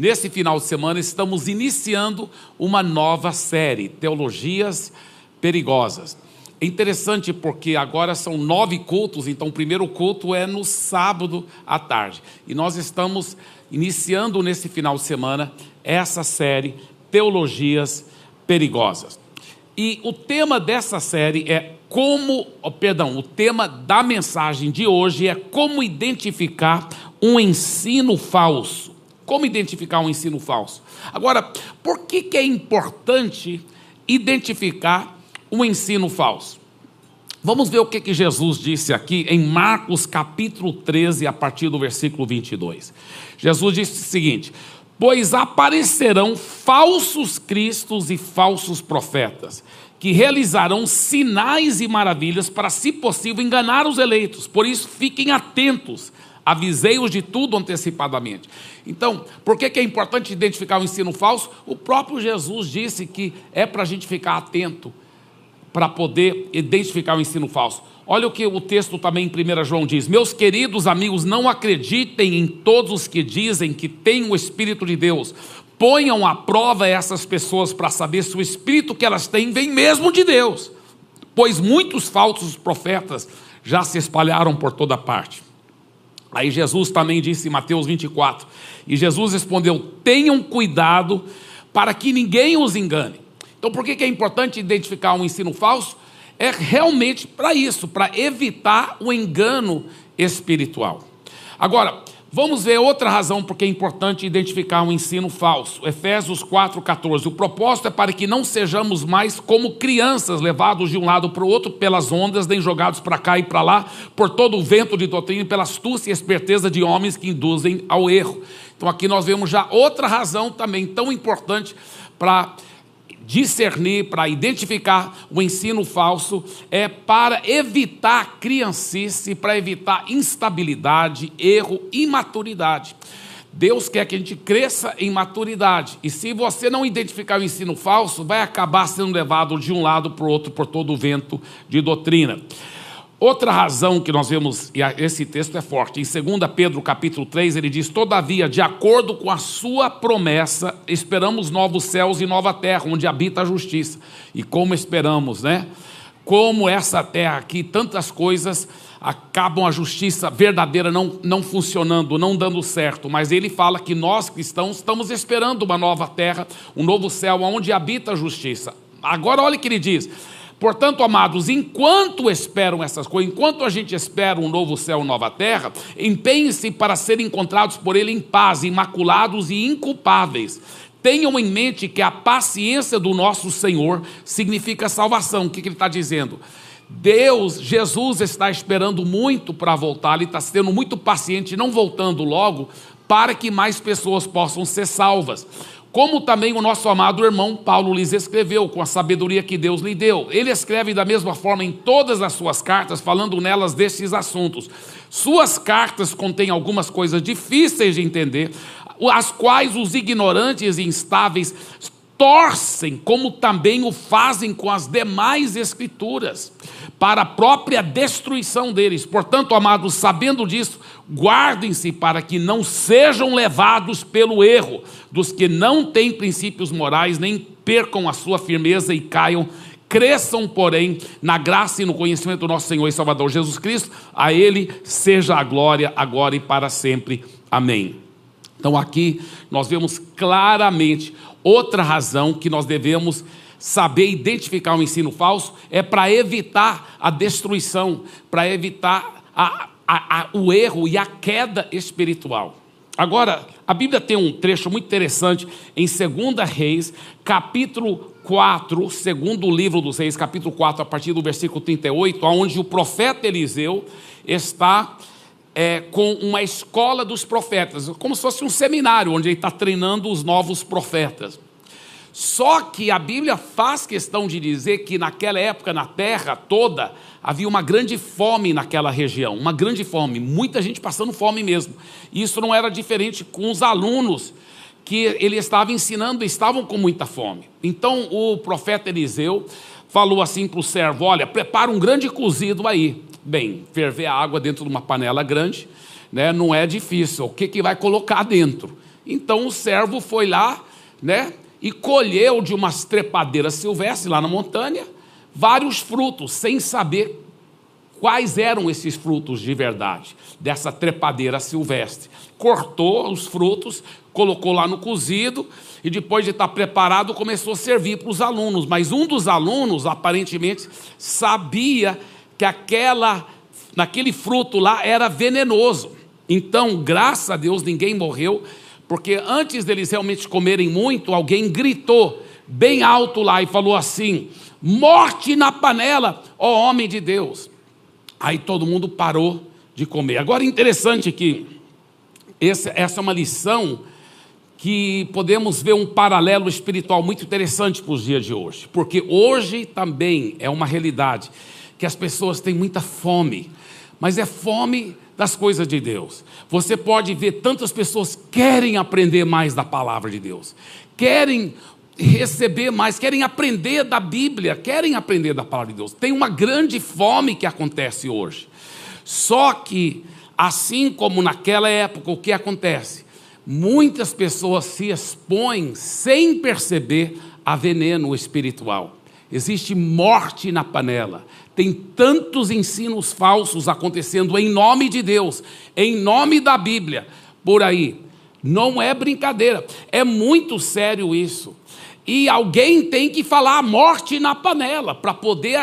nesse final de semana, estamos iniciando uma nova série, Teologias Perigosas. É interessante porque agora são nove cultos, então o primeiro culto é no sábado à tarde. E nós estamos iniciando nesse final de semana essa série, Teologias Perigosas. E o tema dessa série é como, oh, perdão, o tema da mensagem de hoje é como identificar um ensino falso. Como identificar um ensino falso? Agora, por que, que é importante identificar um ensino falso. Vamos ver o que, que Jesus disse aqui em Marcos capítulo 13, a partir do versículo 22. Jesus disse o seguinte: Pois aparecerão falsos cristos e falsos profetas, que realizarão sinais e maravilhas para, se possível, enganar os eleitos. Por isso, fiquem atentos avisei-os de tudo antecipadamente. Então, por que, que é importante identificar o ensino falso? O próprio Jesus disse que é para a gente ficar atento para poder identificar o ensino falso. Olha o que o texto também em 1 João diz: Meus queridos amigos, não acreditem em todos os que dizem que têm o Espírito de Deus. Ponham à prova essas pessoas para saber se o Espírito que elas têm vem mesmo de Deus. Pois muitos falsos profetas já se espalharam por toda parte. Aí Jesus também disse em Mateus 24: E Jesus respondeu: Tenham cuidado para que ninguém os engane. Então, por que é importante identificar um ensino falso? É realmente para isso, para evitar o engano espiritual. Agora, vamos ver outra razão porque é importante identificar um ensino falso. Efésios 4,14. O propósito é para que não sejamos mais como crianças, levados de um lado para o outro pelas ondas, nem jogados para cá e para lá, por todo o vento de doutrina e pela astúcia e esperteza de homens que induzem ao erro. Então, aqui nós vemos já outra razão também tão importante para discernir, para identificar o ensino falso, é para evitar criancice, para evitar instabilidade, erro, imaturidade. Deus quer que a gente cresça em maturidade. E se você não identificar o ensino falso, vai acabar sendo levado de um lado para o outro por todo o vento de doutrina. Outra razão que nós vemos, e esse texto é forte, em 2 Pedro capítulo 3, ele diz: Todavia, de acordo com a sua promessa, esperamos novos céus e nova terra, onde habita a justiça. E como esperamos, né? Como essa terra aqui, tantas coisas acabam a justiça verdadeira não, não funcionando, não dando certo, mas ele fala que nós cristãos estamos esperando uma nova terra, um novo céu, onde habita a justiça. Agora, olha o que ele diz Portanto, amados, enquanto esperam essas coisas, enquanto a gente espera um novo céu, nova terra, empenhem-se para serem encontrados por Ele em paz, imaculados e inculpáveis. Tenham em mente que a paciência do nosso Senhor significa salvação. O que, que ele está dizendo? Deus, Jesus está esperando muito para voltar, Ele está sendo muito paciente, não voltando logo, para que mais pessoas possam ser salvas como também o nosso amado irmão Paulo lhes escreveu, com a sabedoria que Deus lhe deu. Ele escreve da mesma forma em todas as suas cartas, falando nelas destes assuntos. Suas cartas contêm algumas coisas difíceis de entender, as quais os ignorantes e instáveis torcem, como também o fazem com as demais escrituras, para a própria destruição deles. Portanto, amados, sabendo disso, guardem-se para que não sejam levados pelo erro dos que não têm princípios morais, nem percam a sua firmeza e caiam. Cresçam, porém, na graça e no conhecimento do nosso Senhor e Salvador Jesus Cristo. A Ele seja a glória, agora e para sempre. Amém. Então, aqui nós vemos claramente Outra razão que nós devemos saber identificar um ensino falso é para evitar a destruição, para evitar a, a, a, o erro e a queda espiritual. Agora, a Bíblia tem um trecho muito interessante em 2 Reis, capítulo 4, segundo livro dos Reis, capítulo 4, a partir do versículo 38, onde o profeta Eliseu está é, com uma escola dos profetas, como se fosse um seminário onde ele está treinando os novos profetas. Só que a Bíblia faz questão de dizer que naquela época, na terra toda, havia uma grande fome naquela região, uma grande fome, muita gente passando fome mesmo. Isso não era diferente com os alunos que ele estava ensinando, estavam com muita fome. Então o profeta Eliseu falou assim para o servo: Olha, prepara um grande cozido aí. Bem, ferver a água dentro de uma panela grande, né, não é difícil. O que, que vai colocar dentro? Então o servo foi lá, né, e colheu de umas trepadeiras silvestres lá na montanha vários frutos, sem saber quais eram esses frutos de verdade, dessa trepadeira silvestre. Cortou os frutos, colocou lá no cozido e depois de estar preparado começou a servir para os alunos. Mas um dos alunos aparentemente sabia que aquela, naquele fruto lá era venenoso. Então, graças a Deus, ninguém morreu, porque antes deles realmente comerem muito, alguém gritou bem alto lá e falou assim: Morte na panela, ó homem de Deus. Aí todo mundo parou de comer. Agora, interessante que essa é uma lição que podemos ver um paralelo espiritual muito interessante para os dias de hoje, porque hoje também é uma realidade que as pessoas têm muita fome, mas é fome das coisas de Deus. Você pode ver tantas pessoas querem aprender mais da palavra de Deus, querem receber mais, querem aprender da Bíblia, querem aprender da palavra de Deus. Tem uma grande fome que acontece hoje. Só que, assim como naquela época, o que acontece? Muitas pessoas se expõem sem perceber a veneno espiritual. Existe morte na panela. Tem tantos ensinos falsos acontecendo em nome de Deus, em nome da Bíblia, por aí. Não é brincadeira, é muito sério isso. E alguém tem que falar a morte na panela para poder,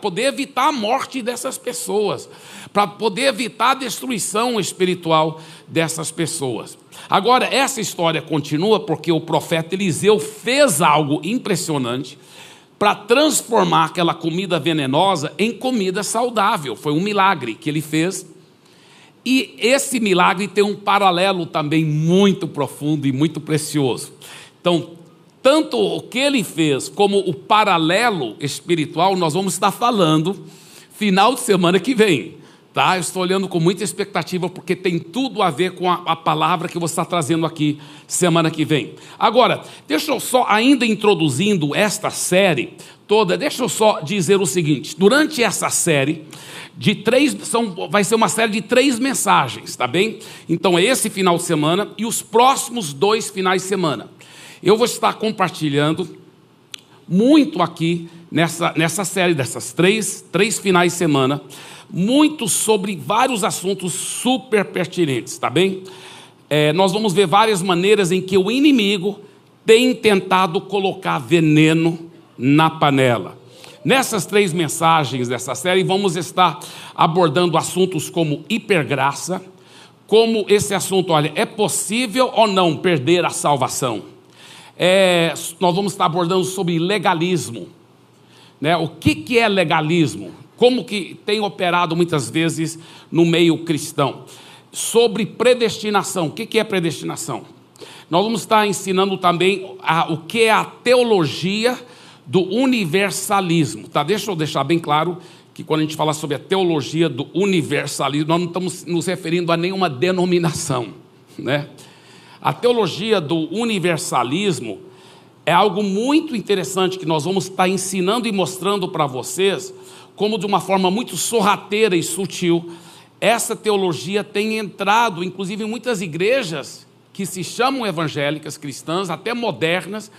poder evitar a morte dessas pessoas, para poder evitar a destruição espiritual dessas pessoas. Agora, essa história continua porque o profeta Eliseu fez algo impressionante para transformar aquela comida venenosa em comida saudável. Foi um milagre que ele fez. E esse milagre tem um paralelo também muito profundo e muito precioso. Então, tanto o que ele fez como o paralelo espiritual, nós vamos estar falando final de semana que vem. Tá? Eu estou olhando com muita expectativa porque tem tudo a ver com a, a, palavra que você está trazendo aqui semana que vem. Agora, deixa eu só, ainda introduzindo esta série toda, deixa eu só dizer o seguinte: durante essa série, de três, são, vai ser uma série de três mensagens, tá bem? Então é esse final de semana e os próximos dois finais de semana. Eu vou estar compartilhando muito aqui nessa, nessa série dessas três, três finais de semana muito sobre vários assuntos super pertinentes, tá bem? É, nós vamos ver várias maneiras em que o inimigo tem tentado colocar veneno na panela. Nessas três mensagens dessa série, vamos estar abordando assuntos como hipergraça, como esse assunto, olha, é possível ou não perder a salvação? É, nós vamos estar abordando sobre legalismo. Né? O que, que é legalismo? Como que tem operado muitas vezes no meio cristão. Sobre predestinação, o que é predestinação? Nós vamos estar ensinando também a, o que é a teologia do universalismo, tá? Deixa eu deixar bem claro que quando a gente fala sobre a teologia do universalismo, nós não estamos nos referindo a nenhuma denominação, né? A teologia do universalismo é algo muito interessante que nós vamos estar ensinando e mostrando para vocês como de uma forma muito sorrateira e sutil, essa teologia tem entrado, inclusive em muitas igrejas que se chamam evangélicas, cristãs, até modernas,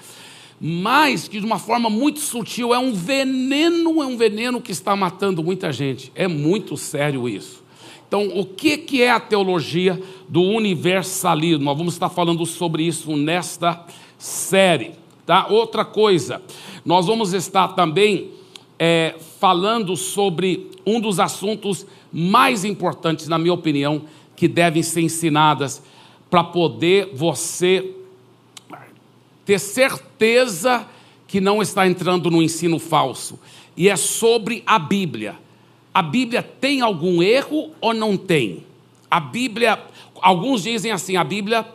mas que de uma forma muito sutil é um veneno, é um veneno que está matando muita gente. É muito sério isso. Então, o que, que é a teologia do universalismo? Nós vamos estar falando sobre isso nesta série. Tá? Outra coisa, nós vamos estar também é, falando sobre um dos assuntos mais importantes, na minha opinião, que devem ser ensinadas para poder você ter certeza que não está entrando no ensino falso. E é sobre a Bíblia. A Bíblia tem algum erro ou não tem? A Bíblia, alguns dizem assim, a Bíblia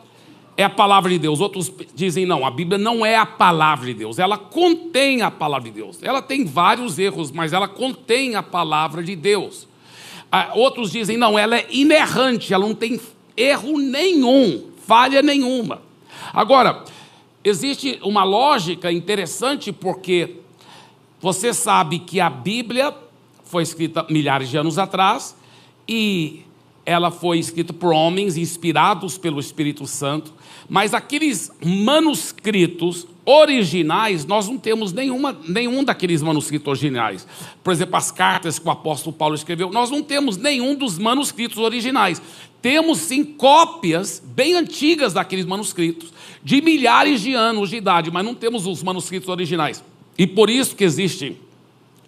é a palavra de Deus. Outros dizem não, a Bíblia não é a palavra de Deus. Ela contém a palavra de Deus. Ela tem vários erros, mas ela contém a palavra de Deus. Ah, outros dizem não, ela é inerrante, ela não tem erro nenhum, falha nenhuma. Agora, existe uma lógica interessante porque você sabe que a Bíblia foi escrita milhares de anos atrás e ela foi escrita por homens inspirados pelo Espírito Santo, mas aqueles manuscritos originais, nós não temos nenhuma, nenhum daqueles manuscritos originais. Por exemplo, as cartas que o apóstolo Paulo escreveu, nós não temos nenhum dos manuscritos originais. Temos sim cópias bem antigas daqueles manuscritos, de milhares de anos de idade, mas não temos os manuscritos originais. E por isso que existem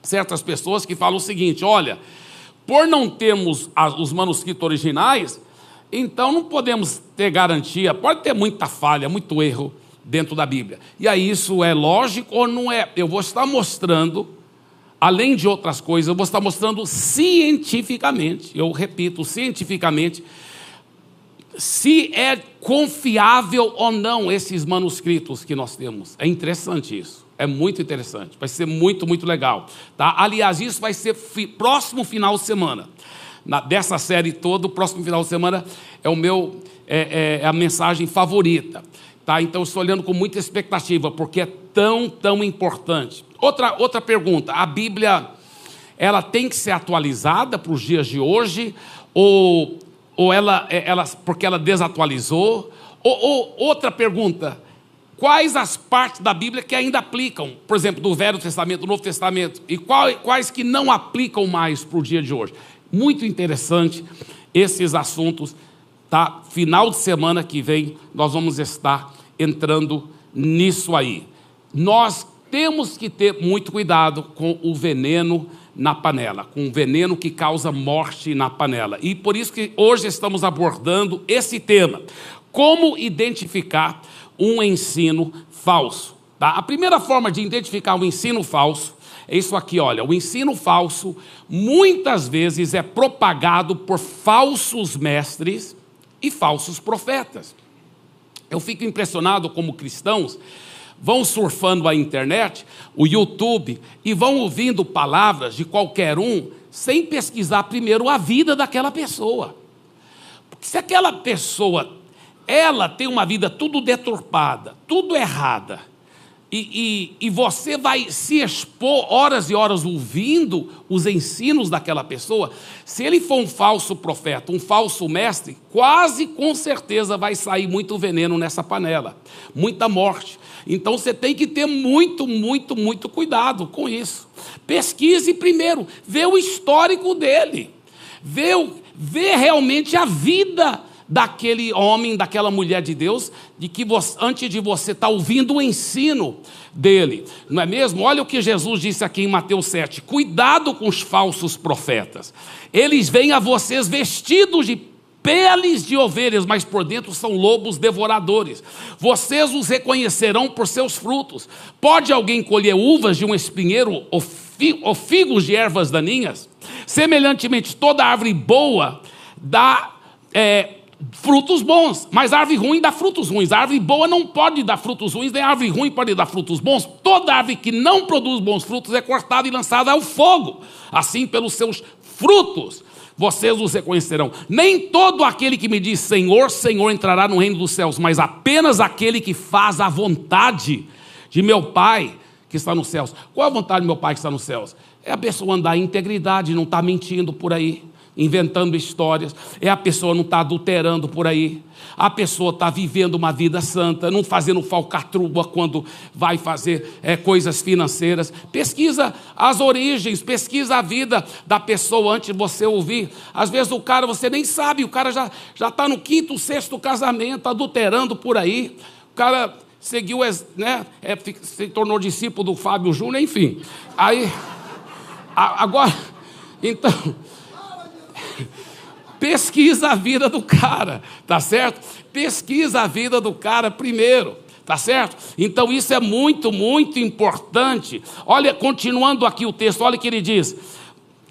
certas pessoas que falam o seguinte: olha, por não termos os manuscritos originais, então não podemos ter garantia, pode ter muita falha, muito erro dentro da Bíblia. E aí isso é lógico ou não é? Eu vou estar mostrando, além de outras coisas, eu vou estar mostrando cientificamente, eu repito, cientificamente, se é confiável ou não esses manuscritos que nós temos. É interessante isso. É muito interessante. Vai ser muito, muito legal. Tá? Aliás, isso vai ser fi, próximo final de semana. Na, dessa série toda, o próximo final de semana é o meu é, é, é a mensagem favorita. Tá? Então, estou olhando com muita expectativa, porque é tão, tão importante. Outra, outra pergunta: a Bíblia ela tem que ser atualizada para os dias de hoje? Ou, ou ela, é, ela, porque ela desatualizou? Ou, ou, outra pergunta: quais as partes da Bíblia que ainda aplicam, por exemplo, do Velho Testamento, do Novo Testamento, e quais, que não aplicam mais para o dia de hoje? Muito interessante esses assuntos tá? Final de semana que vem nós vamos estar entrando nisso aí. Nós temos que ter muito cuidado com o veneno na panela, com o veneno que causa morte na panela. E por isso que hoje estamos abordando esse tema: como identificar um ensino falso. Tá? A primeira forma de identificar um ensino falso é isso aqui, olha. O ensino falso muitas vezes é propagado por falsos mestres e falsos profetas. Eu fico impressionado como cristãos vão surfando a internet, o YouTube, e vão ouvindo palavras de qualquer um, sem pesquisar primeiro a vida daquela pessoa. Porque se aquela pessoa, ela tem uma vida tudo deturpada, tudo errada, e, e, e, você vai se expor horas e horas ouvindo os ensinos daquela pessoa, se ele for um falso profeta, um falso mestre, quase com certeza vai sair muito veneno nessa panela, muita morte. Então você tem que ter muito, muito, muito cuidado com isso. Pesquise primeiro, vê o histórico dele, vê, vê realmente a vida daquele homem, daquela mulher de Deus, de que você, antes de você estar tá ouvindo o ensino dele, não é mesmo? Olha o que Jesus disse aqui em Mateus 7: cuidado com os falsos profetas, eles vêm a vocês vestidos de peles de ovelhas, mas por dentro são lobos devoradores. Vocês os reconhecerão por seus frutos. Pode alguém colher uvas de um espinheiro ou figos de ervas daninhas? Semelhantemente, toda árvore boa dá é, frutos bons, mas árvore ruim dá frutos ruins. Árvore boa não pode dar frutos ruins, nem árvore ruim pode dar frutos bons. Toda árvore que não produz bons frutos é cortada e lançada ao fogo. Assim, pelos seus frutos, vocês os reconhecerão. Nem todo aquele que me diz Senhor, Senhor entrará no reino dos céus, mas apenas aquele que faz a vontade de meu Pai que está nos céus. Qual a vontade do meu Pai que está nos céus? É a pessoa andar em integridade, não estar tá mentindo por aí inventando histórias, é a pessoa não está adulterando por aí, a pessoa está vivendo uma vida santa, não fazendo falcatruba quando vai fazer é, coisas financeiras. Pesquisa as origens, pesquisa a vida da pessoa antes de você ouvir. Às vezes o cara, você nem sabe, o cara já está no quinto, sexto casamento, adulterando por aí. O cara seguiu, né, é, se tornou discípulo do Fábio Júnior, enfim. Aí, agora, então pesquisa a vida do cara, tá certo? Pesquisa a vida do cara primeiro. Tá certo? Então isso é muito, muito importante. Olha, continuando aqui o texto, olha o que ele diz: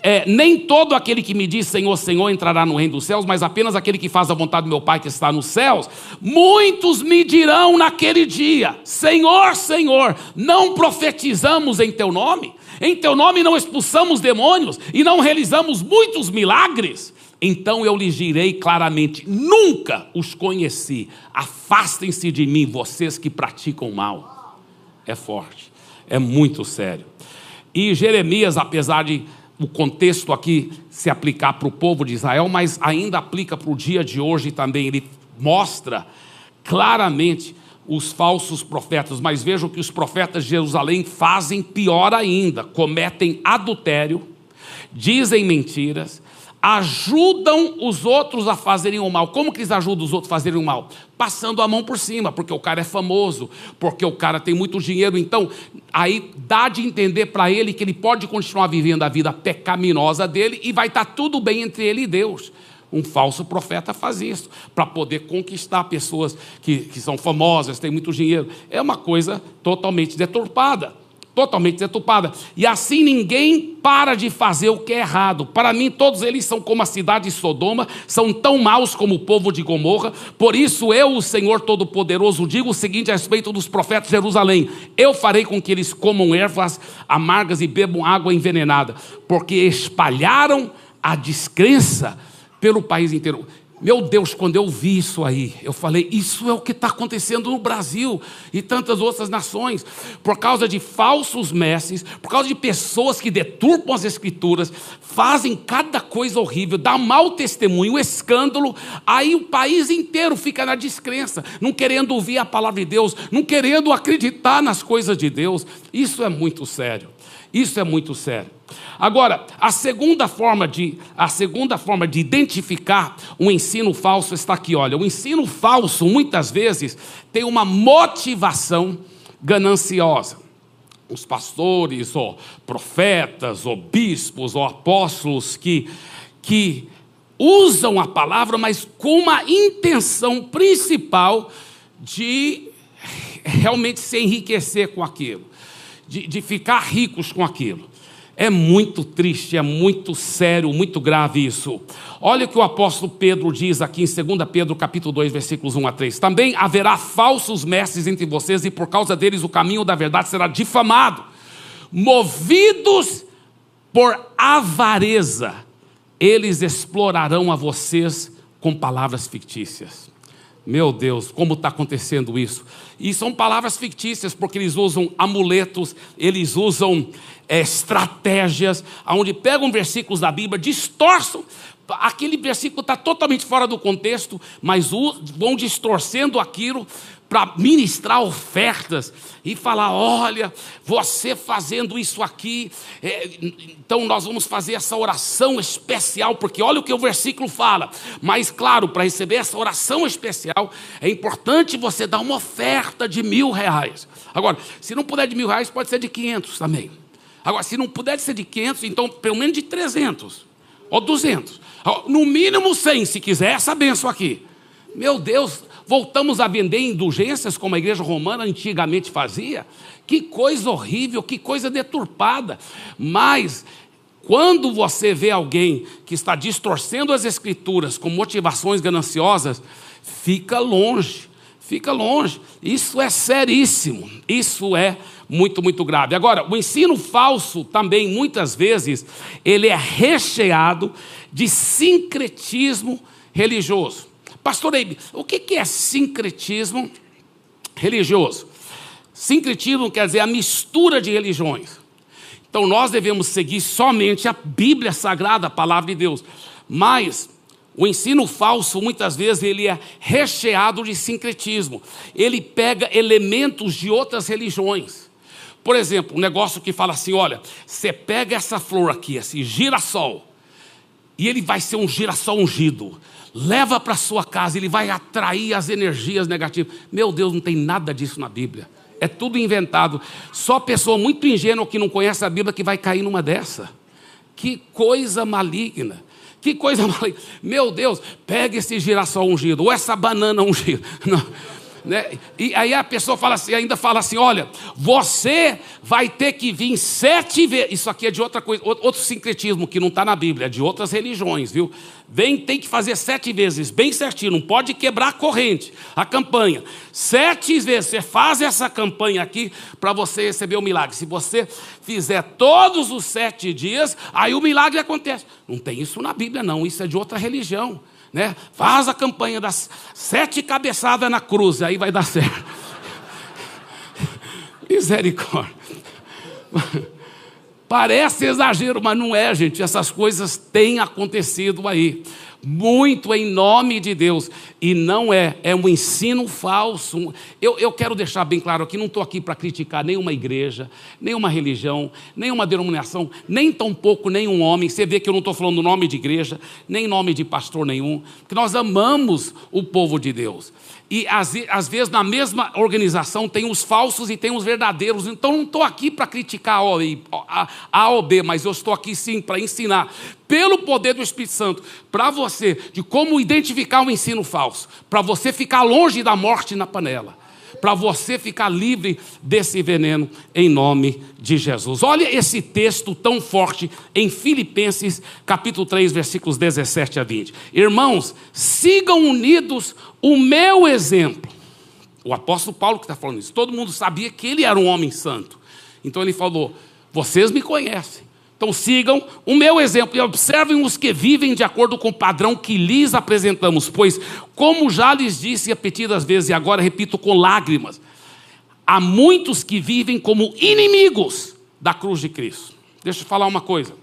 é, nem todo aquele que me diz Senhor, Senhor entrará no reino dos céus, mas apenas aquele que faz a vontade do meu Pai que está nos céus. Muitos me dirão naquele dia: Senhor, Senhor, não profetizamos em teu nome? Em teu nome não expulsamos demônios e não realizamos muitos milagres? Então eu lhes direi claramente: nunca os conheci. Afastem-se de mim, vocês que praticam mal. É forte, é muito sério. E Jeremias, apesar de o contexto aqui se aplicar para o povo de Israel, mas ainda aplica para o dia de hoje também. Ele mostra claramente os falsos profetas, mas vejam que os profetas de Jerusalém fazem pior ainda: cometem adultério, dizem mentiras, ajudam os outros a fazerem o mal. Como que eles ajudam os outros a fazerem o mal? Passando a mão por cima, porque o cara é famoso, porque o cara tem muito dinheiro. Então, aí dá de entender para ele que ele pode continuar vivendo a vida pecaminosa dele e vai estar tá tudo bem entre ele e Deus. Um falso profeta faz isso, para poder conquistar pessoas que, que são famosas, têm muito dinheiro. É uma coisa totalmente deturpada totalmente deturpada. E assim ninguém para de fazer o que é errado. Para mim, todos eles são como a cidade de Sodoma, são tão maus como o povo de Gomorra. Por isso, eu, o Senhor Todo-Poderoso, digo o seguinte a respeito dos profetas de Jerusalém: Eu farei com que eles comam ervas amargas e bebam água envenenada, porque espalharam a descrença pelo país inteiro. Meu Deus, quando eu vi isso aí, eu falei: isso é o que está acontecendo no Brasil e tantas outras nações, por causa de falsos mestres, por causa de pessoas que deturpam as Escrituras, fazem cada coisa horrível, dá mau testemunho, escândalo, aí o país inteiro fica na descrença, não querendo ouvir a palavra de Deus, não querendo acreditar nas coisas de Deus. Isso é muito sério. Isso é muito sério. Agora, a segunda forma de, a segunda forma de identificar um ensino falso está aqui, olha, o ensino falso muitas vezes tem uma motivação gananciosa. Os pastores, ou profetas, ou bispos, ou apóstolos que, que usam a palavra, mas com uma intenção principal de realmente se enriquecer com aquilo, de, de ficar ricos com aquilo. É muito triste, é muito sério, muito grave isso. Olha o que o apóstolo Pedro diz aqui em 2 Pedro capítulo 2, versículos 1 a 3. Também haverá falsos mestres entre vocês, e por causa deles o caminho da verdade será difamado. Movidos por avareza, eles explorarão a vocês com palavras fictícias. Meu Deus, como está acontecendo isso? E são palavras fictícias, porque eles usam amuletos, eles usam é, estratégias, onde pegam versículos da Bíblia, distorçam. Aquele versículo está totalmente fora do contexto, mas vão distorcendo aquilo para ministrar ofertas e falar: olha, você fazendo isso aqui, é, então nós vamos fazer essa oração especial, porque olha o que o versículo fala. Mas, claro, para receber essa oração especial, é importante você dar uma oferta de mil reais. Agora, se não puder de mil reais, pode ser de quinhentos também. Agora, se não puder ser de quinhentos, então pelo menos de trezentos ou duzentos. No mínimo cem, se quiser essa benção aqui. Meu Deus, voltamos a vender indulgências como a igreja romana antigamente fazia. Que coisa horrível, que coisa deturpada. Mas quando você vê alguém que está distorcendo as escrituras com motivações gananciosas, fica longe, fica longe. Isso é seríssimo, isso é muito, muito grave. Agora, o ensino falso também, muitas vezes, ele é recheado de sincretismo religioso. Pastor Eibe, o que é sincretismo religioso? Sincretismo quer dizer a mistura de religiões. Então nós devemos seguir somente a Bíblia Sagrada, a palavra de Deus. Mas o ensino falso, muitas vezes, ele é recheado de sincretismo. Ele pega elementos de outras religiões. Por exemplo, um negócio que fala assim: olha, você pega essa flor aqui, esse girassol, e ele vai ser um girassol ungido leva para sua casa, ele vai atrair as energias negativas. Meu Deus, não tem nada disso na Bíblia. É tudo inventado. Só pessoa muito ingênua que não conhece a Bíblia que vai cair numa dessa. Que coisa maligna. Que coisa maligna. Meu Deus, pega esse girassol ungido, ou essa banana ungida. Não. Né? E aí a pessoa fala assim, ainda fala assim: olha, você vai ter que vir sete vezes. Isso aqui é de outra coisa, outro sincretismo que não está na Bíblia, é de outras religiões, viu? Vem, tem que fazer sete vezes, bem certinho, não pode quebrar a corrente, a campanha. Sete vezes, você faz essa campanha aqui para você receber o milagre. Se você fizer todos os sete dias, aí o milagre acontece. Não tem isso na Bíblia, não, isso é de outra religião né? Faz a campanha das sete cabeçadas na cruz, aí vai dar certo. Misericórdia. Parece exagero, mas não é, gente. Essas coisas têm acontecido aí muito em nome de Deus. E não é, é um ensino falso. Eu, eu quero deixar bem claro aqui: não estou aqui para criticar nenhuma igreja, nenhuma religião, nenhuma denominação, nem tampouco nenhum homem. Você vê que eu não estou falando nome de igreja, nem nome de pastor nenhum, porque nós amamos o povo de Deus. E às, às vezes na mesma organização tem os falsos e tem os verdadeiros. Então não estou aqui para criticar a, a ou B, mas eu estou aqui sim para ensinar, pelo poder do Espírito Santo, para você, de como identificar o um ensino falso, para você ficar longe da morte na panela para você ficar livre desse veneno em nome de Jesus. Olha esse texto tão forte em Filipenses, capítulo 3, versículos 17 a 20. Irmãos, sigam unidos o meu exemplo. O apóstolo Paulo que está falando isso. Todo mundo sabia que ele era um homem santo. Então ele falou: Vocês me conhecem. Então sigam o meu exemplo e observem os que vivem de acordo com o padrão que lhes apresentamos, pois, como já lhes disse repetidas vezes, e agora repito com lágrimas, há muitos que vivem como inimigos da cruz de Cristo. Deixa eu falar uma coisa.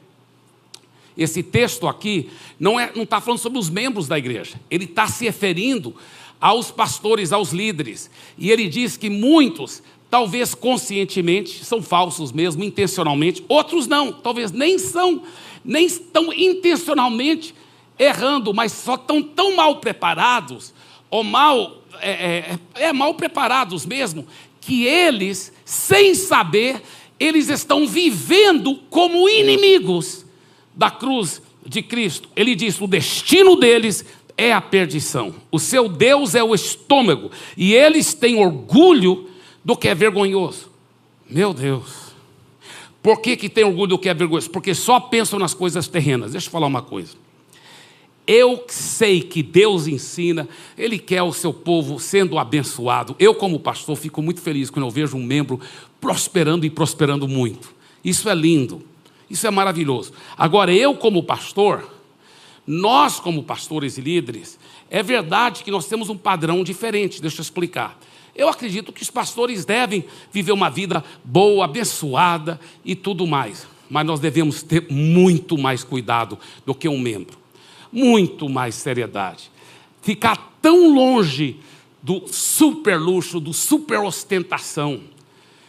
Esse texto aqui não está é, não tá falando sobre os membros da igreja, ele está se referindo aos pastores, aos líderes. E ele diz que muitos talvez conscientemente, são falsos mesmo, intencionalmente, outros não, talvez nem são, nem estão intencionalmente errando, mas só estão tão mal preparados, ou mal, é, é, é mal preparados mesmo, que eles, sem saber, eles estão vivendo como inimigos da cruz de Cristo. Ele diz: o destino deles é a perdição, o seu Deus é o estômago, e eles têm orgulho do que é vergonhoso. Meu Deus. Por que, que tem orgulho do que é vergonhoso? Porque só pensam nas coisas terrenas. Deixa eu falar uma coisa. Eu sei que Deus ensina, Ele quer o seu povo sendo abençoado. Eu, como pastor, fico muito feliz quando eu vejo um membro prosperando e prosperando muito. Isso é lindo, isso é maravilhoso. Agora, eu, como pastor, nós, como pastores e líderes, é verdade que nós temos um padrão diferente, deixa eu explicar. Eu acredito que os pastores devem viver uma vida boa, abençoada e tudo mais. Mas nós devemos ter muito mais cuidado do que um membro. Muito mais seriedade. Ficar tão longe do super luxo, do super ostentação.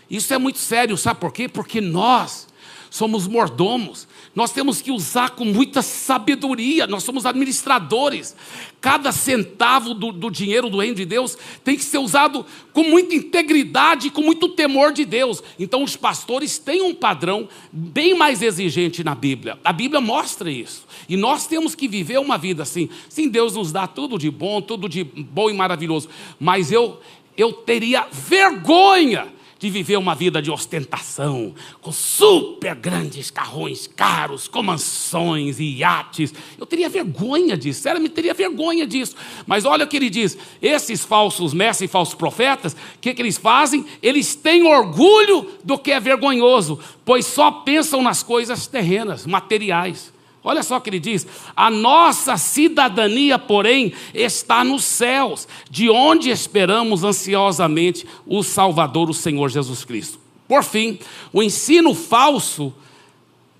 Isso é muito sério, sabe por quê? Porque nós somos mordomos, nós temos que usar com muita sabedoria, nós somos administradores. Cada centavo do, do, dinheiro do reino de Deus tem que ser usado com muita integridade, com muito temor de Deus. Então, os pastores têm um padrão bem mais exigente na Bíblia. A Bíblia mostra isso. E nós temos que viver uma vida assim. Sim, Deus nos dá tudo de bom, tudo de bom e maravilhoso. Mas eu, eu teria vergonha de viver uma vida de ostentação, com super grandes carrões caros, com mansões e iates. Eu teria vergonha disso, sério, me teria vergonha disso. Mas olha o que ele diz: esses falsos mestres e falsos profetas, o que, que eles fazem? Eles têm orgulho do que é vergonhoso, pois só pensam nas coisas terrenas, materiais. Olha só o que ele diz: a nossa cidadania, porém, está nos céus, de onde esperamos ansiosamente o Salvador, o Senhor Jesus Cristo. Por fim, o ensino falso,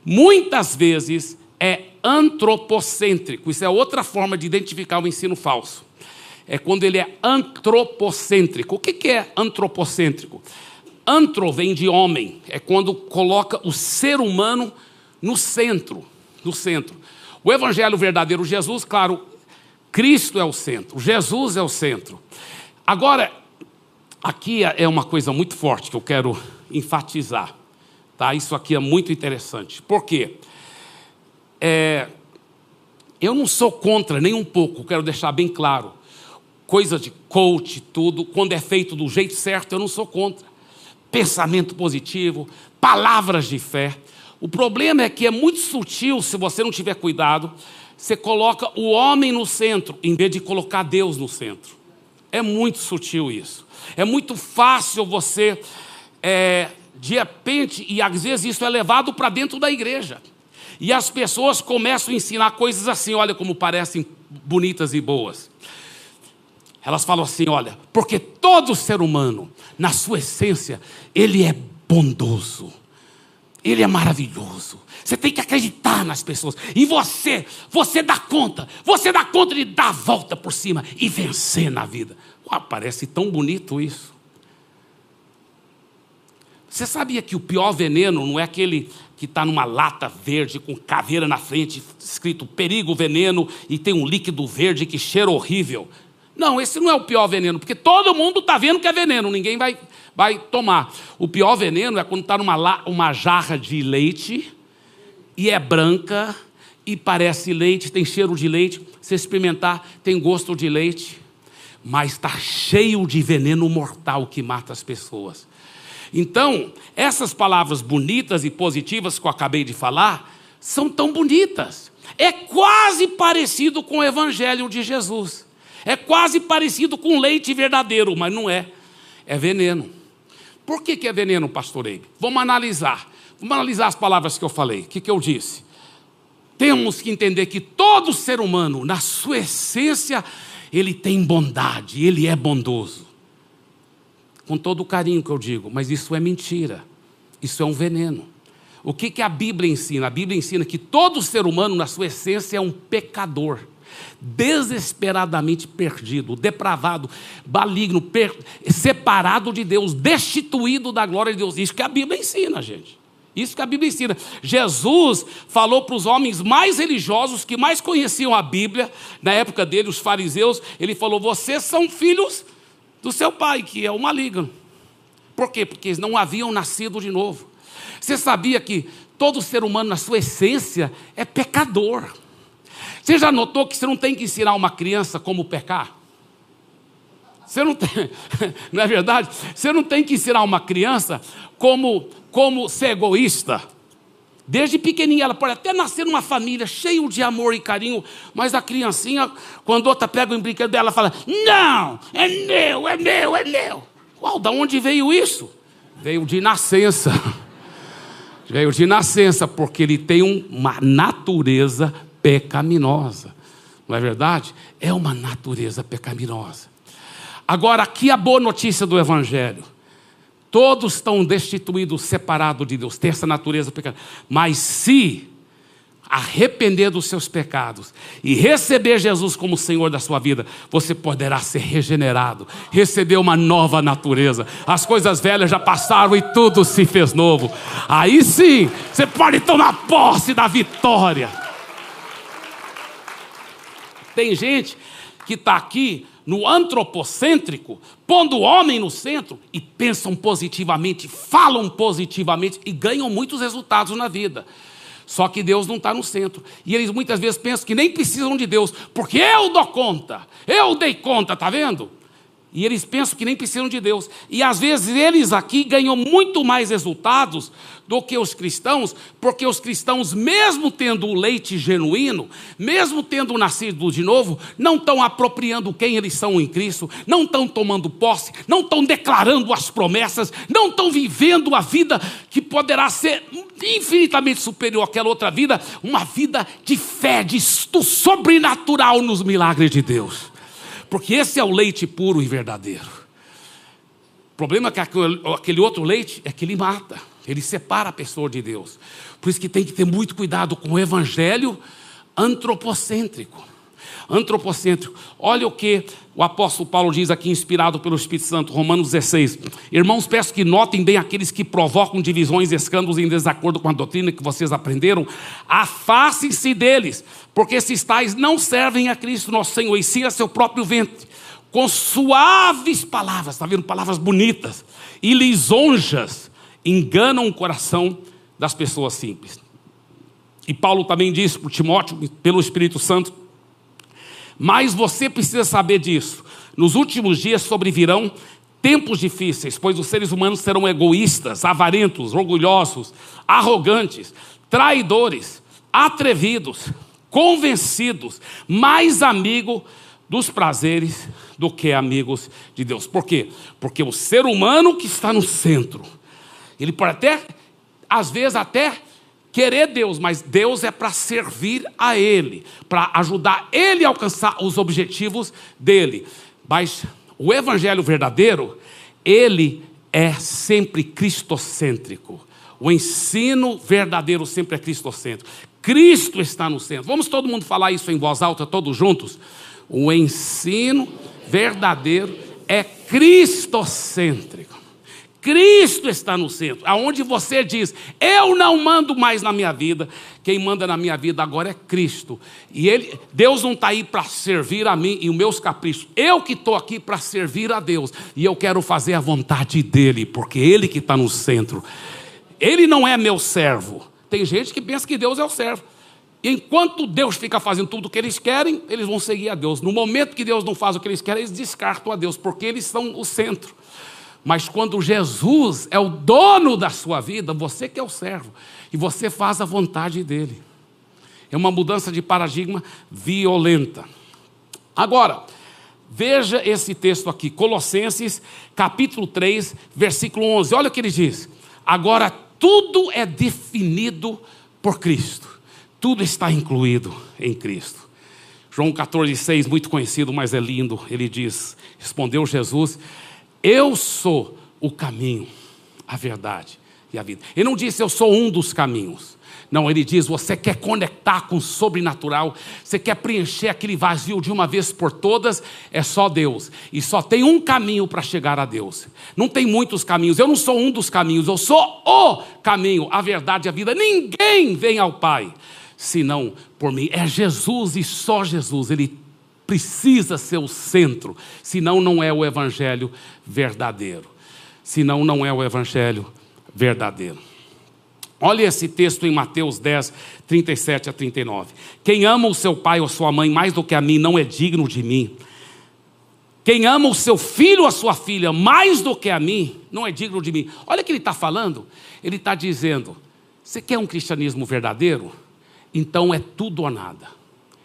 muitas vezes, é antropocêntrico. Isso é outra forma de identificar o ensino falso. É quando ele é antropocêntrico. O que é antropocêntrico? Antro vem de homem, é quando coloca o ser humano no centro no centro. O evangelho verdadeiro, Jesus, claro, Cristo é o centro, Jesus é o centro. Agora, aqui é uma coisa muito forte que eu quero enfatizar. Tá? Isso aqui é muito interessante. Por quê? É, eu não sou contra nem um pouco, quero deixar bem claro. Coisa de coach, tudo, quando é feito do jeito certo, eu não sou contra. Pensamento positivo, palavras de fé. O problema é que é muito sutil, se você não tiver cuidado, você coloca o homem no centro, em vez de colocar Deus no centro. É muito sutil isso. É muito fácil você, é, de repente, e às vezes isso é levado para dentro da igreja. E as pessoas começam a ensinar coisas assim, olha como parecem bonitas e boas. Elas falam assim: olha, porque todo ser humano, na sua essência, ele é bondoso. Ele é maravilhoso. Você tem que acreditar nas pessoas. E você, você dá conta. Você dá conta de dar a volta por cima e vencer na vida. Uau, parece tão bonito isso. Você sabia que o pior veneno não é aquele que está numa lata verde com caveira na frente, escrito perigo, veneno, e tem um líquido verde que cheira horrível? Não, esse não é o pior veneno, porque todo mundo está vendo que é veneno, ninguém vai, vai tomar. O pior veneno é quando está numa uma jarra de leite e é branca e parece leite, tem cheiro de leite. Se experimentar, tem gosto de leite, mas está cheio de veneno mortal que mata as pessoas. Então, essas palavras bonitas e positivas que eu acabei de falar são tão bonitas. É quase parecido com o Evangelho de Jesus. É quase parecido com leite verdadeiro, mas não é. É veneno. Por que, que é veneno, pastor Eibe? Vamos analisar. Vamos analisar as palavras que eu falei. O que, que eu disse? Temos que entender que todo ser humano, na sua essência, ele tem bondade, ele é bondoso. Com todo o carinho que eu digo, mas isso é mentira. Isso é um veneno. O que, que a Bíblia ensina? A Bíblia ensina que todo ser humano, na sua essência, é um pecador desesperadamente perdido, depravado, maligno, per... separado de Deus, destituído da glória de Deus. Isso que a Bíblia ensina, gente. Isso que a Bíblia ensina. Jesus falou para os homens mais religiosos que mais conheciam a Bíblia, na época dele, os fariseus, ele falou: Vocês são filhos do seu pai, que é o maligno. Por quê? Porque eles não haviam nascido de novo. Você sabia que todo ser humano, na sua essência, é pecador. Você já notou que você não tem que ensinar uma criança como pecar? Você não tem, não é verdade? Você não tem que ensinar uma criança como, como ser egoísta. Desde pequenininha, ela pode até nascer numa família cheia de amor e carinho, mas a criancinha, quando outra pega um brinquedo dela, fala: Não, é meu, é meu, é meu. Uau, da onde veio isso? Veio de nascença. Veio de nascença, porque ele tem uma natureza pecaminosa. Não é verdade? É uma natureza pecaminosa. Agora, aqui a boa notícia do Evangelho. Todos estão destituídos, separados de Deus, essa natureza pecaminosa. Mas se arrepender dos seus pecados e receber Jesus como Senhor da sua vida, você poderá ser regenerado, receber uma nova natureza. As coisas velhas já passaram e tudo se fez novo. Aí sim, você pode tomar posse da vitória. Tem gente que está aqui no antropocêntrico, pondo o homem no centro e pensam positivamente, falam positivamente e ganham muitos resultados na vida. Só que Deus não está no centro. E eles muitas vezes pensam que nem precisam de Deus, porque eu dou conta, eu dei conta, tá vendo? E eles pensam que nem precisam de Deus. E às vezes eles aqui ganham muito mais resultados do que os cristãos, porque os cristãos, mesmo tendo o leite genuíno, mesmo tendo nascido de novo, não estão apropriando quem eles são em Cristo, não estão tomando posse, não estão declarando as promessas, não estão vivendo a vida que poderá ser infinitamente superior àquela outra vida, uma vida de fé, de sobrenatural nos milagres de Deus porque esse é o leite puro e verdadeiro. O problema é que aquele outro leite é que ele mata, ele separa a pessoa de Deus. Por isso que tem que ter muito cuidado com o evangelho antropocêntrico. Antropocêntrico. Olha o que o apóstolo Paulo diz aqui, inspirado pelo Espírito Santo, Romanos 16. Irmãos, peço que notem bem aqueles que provocam divisões escândalos em desacordo com a doutrina que vocês aprenderam. Afastem-se deles, porque esses tais não servem a Cristo nosso Senhor, e sim a seu próprio ventre. Com suaves palavras, está vendo? Palavras bonitas e lisonjas enganam o coração das pessoas simples. E Paulo também disse para Timóteo, pelo Espírito Santo, mas você precisa saber disso. Nos últimos dias sobrevirão tempos difíceis, pois os seres humanos serão egoístas, avarentos, orgulhosos, arrogantes, traidores, atrevidos, convencidos, mais amigo dos prazeres do que amigos de Deus. Por quê? Porque o ser humano que está no centro, ele pode até, às vezes até querer Deus, mas Deus é para servir a Ele, para ajudar Ele a alcançar os objetivos dele. Mas o Evangelho verdadeiro, ele é sempre cristocêntrico. O ensino verdadeiro sempre é cristocêntrico. Cristo está no centro. Vamos todo mundo falar isso em voz alta, todos juntos? O ensino verdadeiro é cristocêntrico. Cristo está no centro, aonde você diz: Eu não mando mais na minha vida, quem manda na minha vida agora é Cristo. E ele, Deus não está aí para servir a mim e os meus caprichos, eu que estou aqui para servir a Deus, e eu quero fazer a vontade dEle, porque Ele que está no centro. Ele não é meu servo. Tem gente que pensa que Deus é o servo. E enquanto Deus fica fazendo tudo o que eles querem, eles vão seguir a Deus. No momento que Deus não faz o que eles querem, eles descartam a Deus, porque eles são o centro. Mas quando Jesus é o dono da sua vida, você que é o servo, e você faz a vontade dele. É uma mudança de paradigma violenta. Agora, veja esse texto aqui, Colossenses, capítulo 3, versículo 11. Olha o que ele diz: Agora tudo é definido por Cristo, tudo está incluído em Cristo. João 14, 6, muito conhecido, mas é lindo. Ele diz: Respondeu Jesus eu sou o caminho, a verdade e a vida. Ele não disse eu sou um dos caminhos. Não, ele diz: você quer conectar com o sobrenatural, você quer preencher aquele vazio de uma vez por todas, é só Deus. E só tem um caminho para chegar a Deus. Não tem muitos caminhos. Eu não sou um dos caminhos, eu sou o caminho, a verdade e a vida. Ninguém vem ao Pai senão por mim. É Jesus e só Jesus. Ele precisa ser o centro, senão não é o evangelho verdadeiro. Senão não é o evangelho verdadeiro. Olha esse texto em Mateus 10, 37 a 39. Quem ama o seu pai ou sua mãe mais do que a mim não é digno de mim. Quem ama o seu filho ou a sua filha mais do que a mim não é digno de mim. Olha o que ele está falando. Ele está dizendo: você quer um cristianismo verdadeiro? Então é tudo ou nada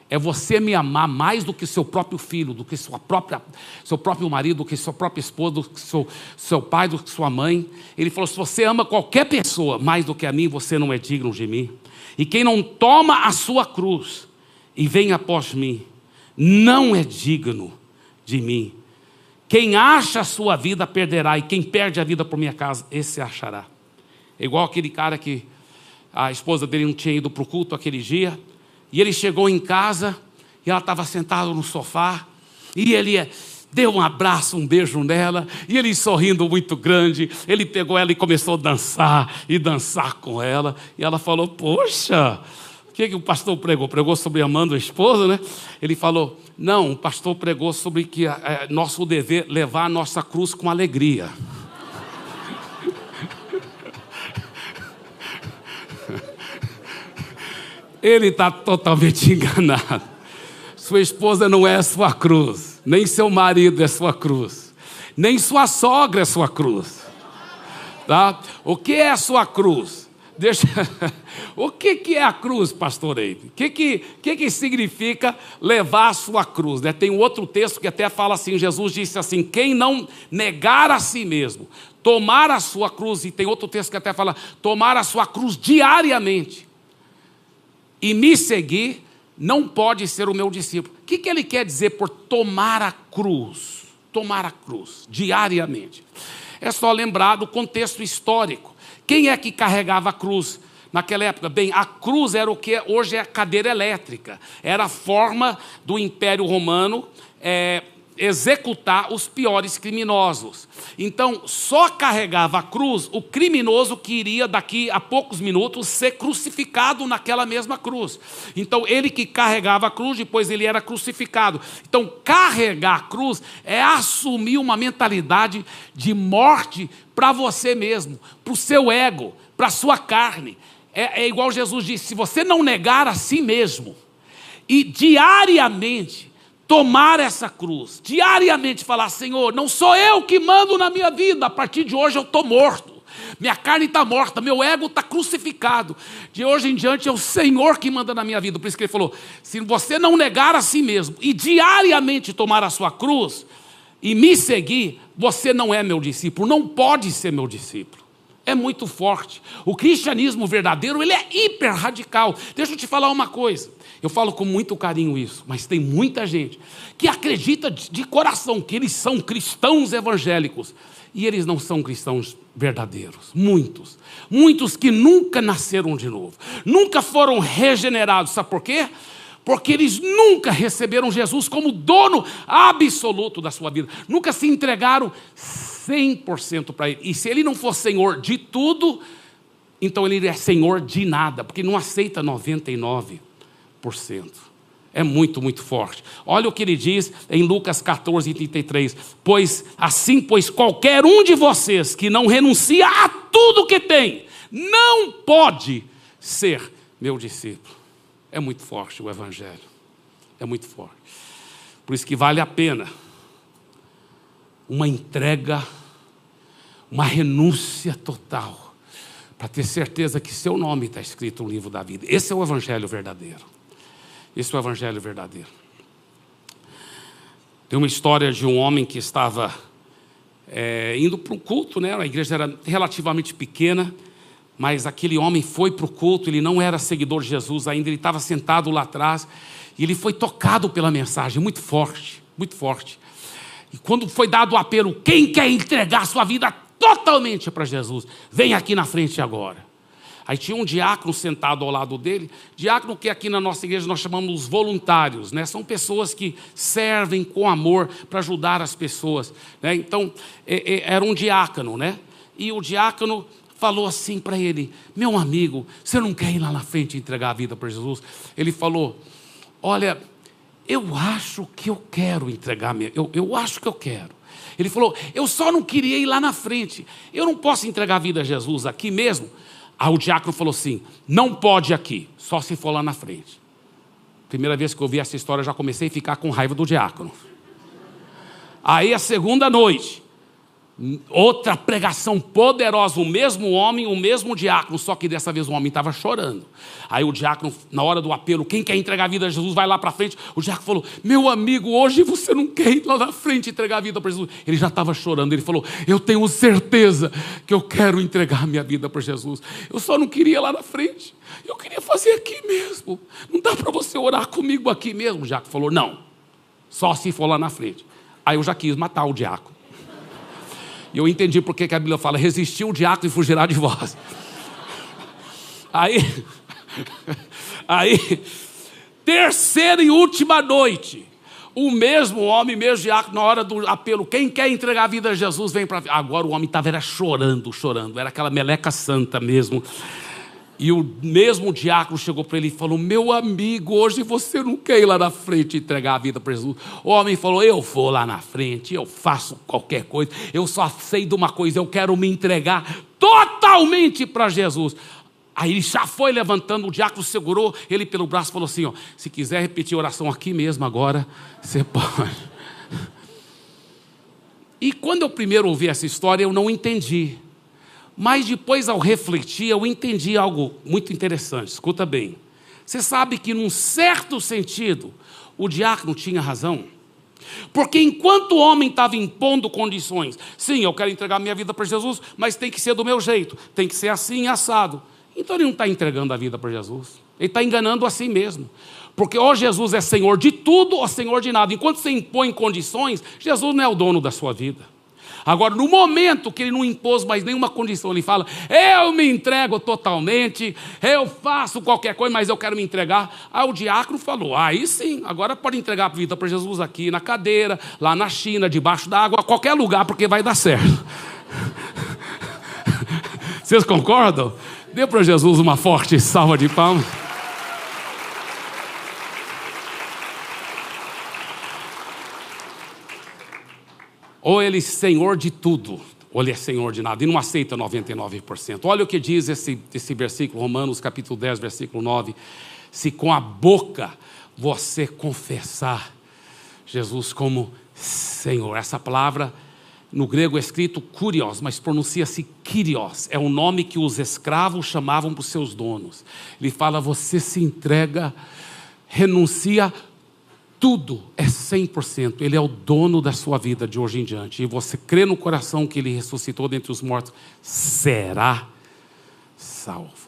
é você me amar mais do que seu próprio filho, do que sua própria, seu próprio marido, do que sua própria esposa, do que seu, seu pai, do que sua mãe. Ele falou: se você ama qualquer pessoa mais do que a mim, você não é digno de mim. E quem não toma a sua cruz e vem após mim, não é digno de mim. Quem acha a sua vida perderá, e quem perde a vida por minha casa, esse achará. É igual aquele cara que a esposa dele não tinha ido para o culto aquele dia. E ele chegou em casa e ela estava sentada no sofá e ele é, deu um abraço, um beijo nela, e ele sorrindo muito grande, ele pegou ela e começou a dançar e dançar com ela, e ela falou: Poxa, o que, que o pastor pregou? Pregou sobre amando a esposa, né? Ele falou: Não, o pastor pregou sobre que é nosso dever levar a nossa cruz com alegria. Ele está totalmente enganado. Sua esposa não é sua cruz, nem seu marido é sua cruz, nem sua sogra é sua cruz. Tá? O que é a sua cruz? Deixa... o que, que é a cruz, pastor Eide? O que, que, que, que significa levar a sua cruz? Né? Tem um outro texto que até fala assim: Jesus disse assim: quem não negar a si mesmo, tomar a sua cruz, e tem outro texto que até fala: tomar a sua cruz diariamente e me seguir, não pode ser o meu discípulo. O que, que ele quer dizer por tomar a cruz? Tomar a cruz, diariamente. É só lembrar do contexto histórico. Quem é que carregava a cruz? Naquela época, bem, a cruz era o que hoje é a cadeira elétrica, era a forma do Império Romano é, executar os piores criminosos. Então, só carregava a cruz o criminoso que iria daqui a poucos minutos ser crucificado naquela mesma cruz. Então, ele que carregava a cruz, depois ele era crucificado. Então, carregar a cruz é assumir uma mentalidade de morte para você mesmo, para o seu ego, para a sua carne. É, é igual Jesus disse: se você não negar a si mesmo, e diariamente tomar essa cruz, diariamente falar: Senhor, não sou eu que mando na minha vida, a partir de hoje eu estou morto. Minha carne está morta, meu ego está crucificado. De hoje em diante é o Senhor que manda na minha vida. Por isso que ele falou: se você não negar a si mesmo e diariamente tomar a sua cruz e me seguir, você não é meu discípulo, não pode ser meu discípulo. É muito forte. O cristianismo verdadeiro, ele é hiper radical. Deixa eu te falar uma coisa. Eu falo com muito carinho isso, mas tem muita gente que acredita de coração que eles são cristãos evangélicos e eles não são cristãos verdadeiros. Muitos. Muitos que nunca nasceram de novo, nunca foram regenerados. Sabe por quê? Porque eles nunca receberam Jesus como dono absoluto da sua vida, nunca se entregaram 100% para Ele. E se Ele não for Senhor de tudo, então Ele é Senhor de nada, porque não aceita 99%. É muito, muito forte. Olha o que ele diz em Lucas 14, 33. Pois assim, pois qualquer um de vocês que não renuncia a tudo que tem, não pode ser meu discípulo. É muito forte o Evangelho. É muito forte. Por isso que vale a pena uma entrega, uma renúncia total, para ter certeza que seu nome está escrito no livro da vida. Esse é o Evangelho verdadeiro. Esse é o evangelho verdadeiro. Tem uma história de um homem que estava é, indo para um culto, né? A igreja era relativamente pequena, mas aquele homem foi para o culto, ele não era seguidor de Jesus ainda, ele estava sentado lá atrás, e ele foi tocado pela mensagem, muito forte, muito forte. E quando foi dado o apelo, quem quer entregar sua vida totalmente para Jesus, vem aqui na frente agora. Aí tinha um diácono sentado ao lado dele, diácono que aqui na nossa igreja nós chamamos voluntários, né? São pessoas que servem com amor para ajudar as pessoas, né? Então é, é, era um diácono, né? E o diácono falou assim para ele: Meu amigo, você não quer ir lá na frente entregar a vida para Jesus? Ele falou: Olha, eu acho que eu quero entregar, minha, eu, eu acho que eu quero. Ele falou: Eu só não queria ir lá na frente. Eu não posso entregar a vida a Jesus aqui mesmo. Aí o diácono falou assim: não pode aqui, só se for lá na frente. Primeira vez que eu ouvi essa história, eu já comecei a ficar com raiva do diácono. Aí a segunda noite, Outra pregação poderosa, o mesmo homem, o mesmo diácono, só que dessa vez o homem estava chorando. Aí o diácono, na hora do apelo, quem quer entregar a vida a Jesus, vai lá para frente. O diácono falou: Meu amigo, hoje você não quer ir lá na frente entregar a vida para Jesus. Ele já estava chorando. Ele falou: Eu tenho certeza que eu quero entregar minha vida para Jesus. Eu só não queria ir lá na frente. Eu queria fazer aqui mesmo. Não dá para você orar comigo aqui mesmo. O diácono falou: Não, só se for lá na frente. Aí eu já quis matar o diácono. E eu entendi porque que a Bíblia fala: resistiu o diácono e fugirá de vós. Aí, aí, terceira e última noite, o mesmo homem, mesmo diácono, na hora do apelo, quem quer entregar a vida a Jesus, vem para. Agora o homem estava chorando, chorando, era aquela meleca santa mesmo. E o mesmo diácono chegou para ele e falou: Meu amigo, hoje você não quer ir lá na frente entregar a vida para Jesus. O homem falou: Eu vou lá na frente, eu faço qualquer coisa, eu só sei de uma coisa, eu quero me entregar totalmente para Jesus. Aí ele já foi levantando, o diácono segurou ele pelo braço e falou assim: ó, Se quiser repetir a oração aqui mesmo agora, você pode. E quando eu primeiro ouvi essa história, eu não entendi. Mas depois, ao refletir, eu entendi algo muito interessante. Escuta bem. Você sabe que, num certo sentido, o diácono tinha razão. Porque enquanto o homem estava impondo condições, sim, eu quero entregar minha vida para Jesus, mas tem que ser do meu jeito, tem que ser assim, assado. Então ele não está entregando a vida para Jesus. Ele está enganando a si mesmo. Porque ou Jesus é Senhor de tudo ou Senhor de nada. Enquanto você impõe condições, Jesus não é o dono da sua vida. Agora, no momento que ele não impôs mais nenhuma condição, ele fala: Eu me entrego totalmente, eu faço qualquer coisa, mas eu quero me entregar. Aí o diácono falou: Aí sim, agora pode entregar a vida para Jesus aqui na cadeira, lá na China, debaixo d'água, qualquer lugar, porque vai dar certo. Vocês concordam? Dê para Jesus uma forte salva de palmas. Ou ele é senhor de tudo, ou ele é senhor de nada, e não aceita 99%. Olha o que diz esse, esse versículo, Romanos capítulo 10, versículo 9. Se com a boca você confessar Jesus como Senhor, essa palavra no grego é escrito kurios, mas pronuncia-se kyrios, é o nome que os escravos chamavam para os seus donos. Ele fala: você se entrega, renuncia tudo é 100%. Ele é o dono da sua vida de hoje em diante. E você crê no coração que ele ressuscitou dentre os mortos, será salvo.